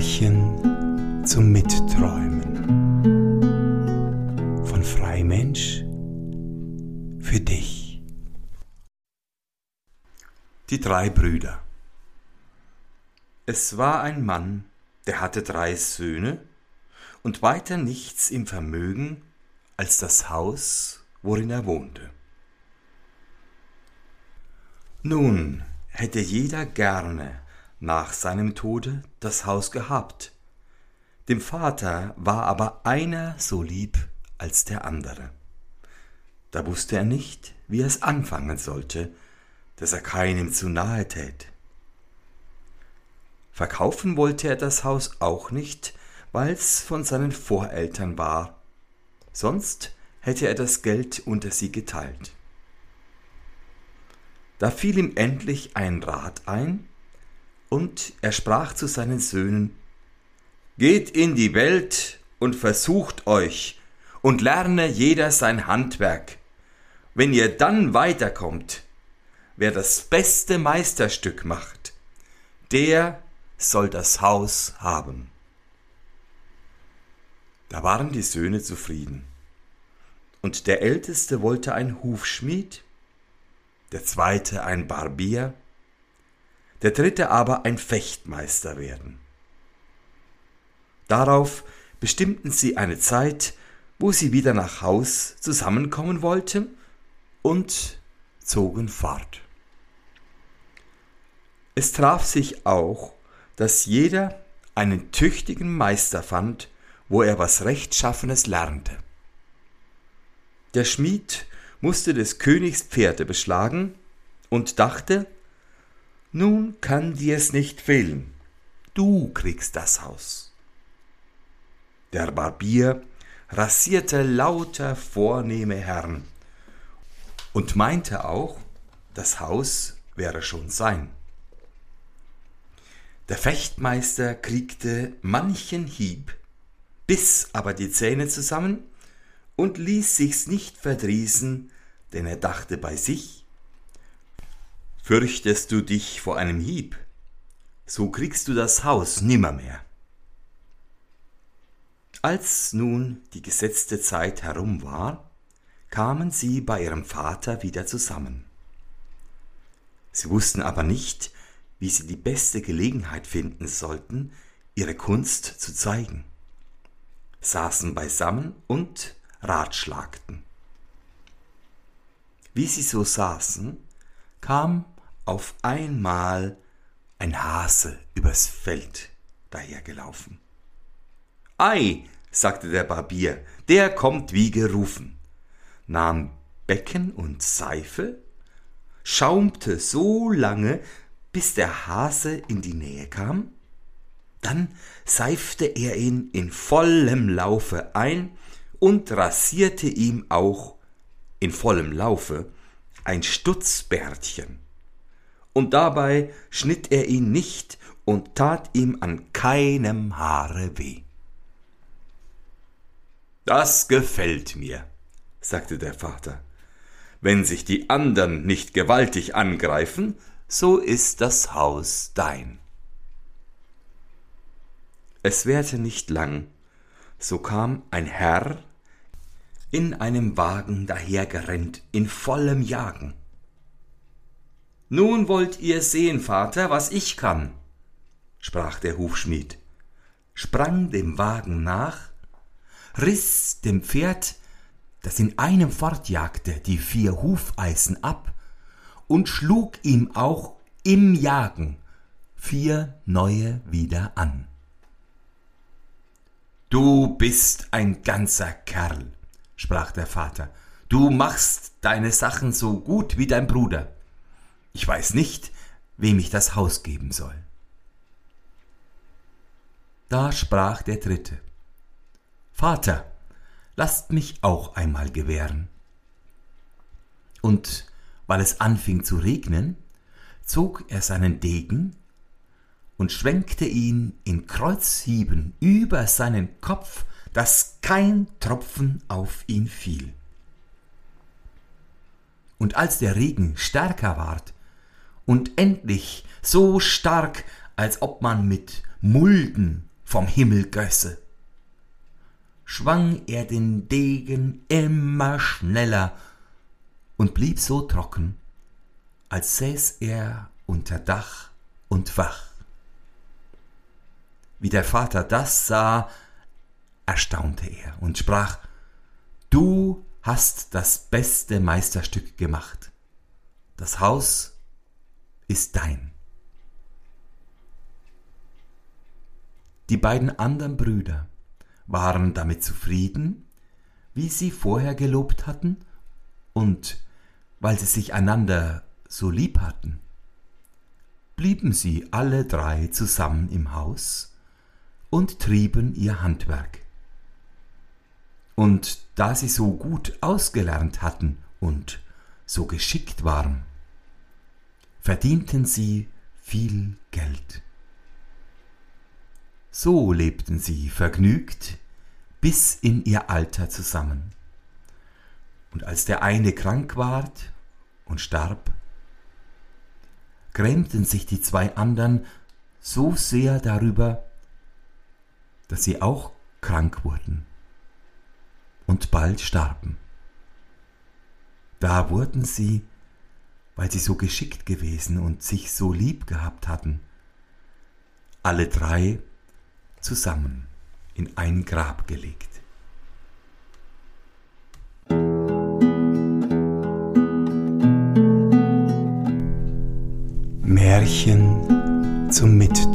Märchen zum Mitträumen von Freimensch für dich. Die drei Brüder. Es war ein Mann, der hatte drei Söhne und weiter nichts im Vermögen als das Haus, worin er wohnte. Nun hätte jeder gerne nach seinem Tode das Haus gehabt. Dem Vater war aber einer so lieb als der andere. Da wusste er nicht, wie er es anfangen sollte, dass er keinem zu nahe tät. Verkaufen wollte er das Haus auch nicht, weil's von seinen Voreltern war, sonst hätte er das Geld unter sie geteilt. Da fiel ihm endlich ein Rat ein, und er sprach zu seinen Söhnen, Geht in die Welt und versucht euch und lerne jeder sein Handwerk. Wenn ihr dann weiterkommt, wer das beste Meisterstück macht, der soll das Haus haben. Da waren die Söhne zufrieden. Und der Älteste wollte ein Hufschmied, der zweite ein Barbier, der dritte aber ein Fechtmeister werden. Darauf bestimmten sie eine Zeit, wo sie wieder nach Haus zusammenkommen wollten und zogen fort. Es traf sich auch, dass jeder einen tüchtigen Meister fand, wo er was Rechtschaffenes lernte. Der Schmied musste des Königs Pferde beschlagen und dachte, nun kann dir's nicht fehlen. Du kriegst das Haus. Der Barbier rasierte lauter vornehme Herren und meinte auch, das Haus wäre schon sein. Der Fechtmeister kriegte manchen Hieb, biss aber die Zähne zusammen und ließ sich's nicht verdrießen, denn er dachte bei sich, Fürchtest du dich vor einem Hieb, so kriegst du das Haus nimmermehr. Als nun die gesetzte Zeit herum war, kamen sie bei ihrem Vater wieder zusammen. Sie wussten aber nicht, wie sie die beste Gelegenheit finden sollten, ihre Kunst zu zeigen, saßen beisammen und ratschlagten. Wie sie so saßen, kam auf einmal ein Hase übers Feld dahergelaufen. Ei, sagte der Barbier, der kommt wie gerufen, nahm Becken und Seife, schaumte so lange, bis der Hase in die Nähe kam, dann seifte er ihn in vollem Laufe ein und rasierte ihm auch in vollem Laufe ein Stutzbärtchen und dabei schnitt er ihn nicht und tat ihm an keinem Haare weh. Das gefällt mir, sagte der Vater. Wenn sich die andern nicht gewaltig angreifen, so ist das Haus dein. Es währte nicht lang, so kam ein Herr in einem Wagen dahergerennt in vollem Jagen. Nun wollt ihr sehen, Vater, was ich kann, sprach der Hufschmied, sprang dem Wagen nach, riß dem Pferd, das in einem fortjagte, die vier Hufeisen ab und schlug ihm auch im Jagen vier neue wieder an. Du bist ein ganzer Kerl, sprach der Vater, du machst deine Sachen so gut wie dein Bruder. Ich weiß nicht, wem ich das Haus geben soll. Da sprach der Dritte, Vater, lasst mich auch einmal gewähren. Und weil es anfing zu regnen, zog er seinen Degen und schwenkte ihn in Kreuzhieben über seinen Kopf, dass kein Tropfen auf ihn fiel. Und als der Regen stärker ward, und endlich so stark, als ob man mit Mulden vom Himmel gösse. Schwang er den Degen immer schneller und blieb so trocken, als säß er unter Dach und Fach. Wie der Vater das sah, erstaunte er und sprach, Du hast das beste Meisterstück gemacht. Das Haus ist dein. Die beiden anderen Brüder waren damit zufrieden, wie sie vorher gelobt hatten, und weil sie sich einander so lieb hatten, blieben sie alle drei zusammen im Haus und trieben ihr Handwerk. Und da sie so gut ausgelernt hatten und so geschickt waren, verdienten sie viel Geld. So lebten sie vergnügt bis in ihr Alter zusammen. Und als der eine krank ward und starb, grämten sich die zwei andern so sehr darüber, dass sie auch krank wurden und bald starben. Da wurden sie, weil sie so geschickt gewesen und sich so lieb gehabt hatten, alle drei zusammen in ein Grab gelegt. Märchen zum Mitträumen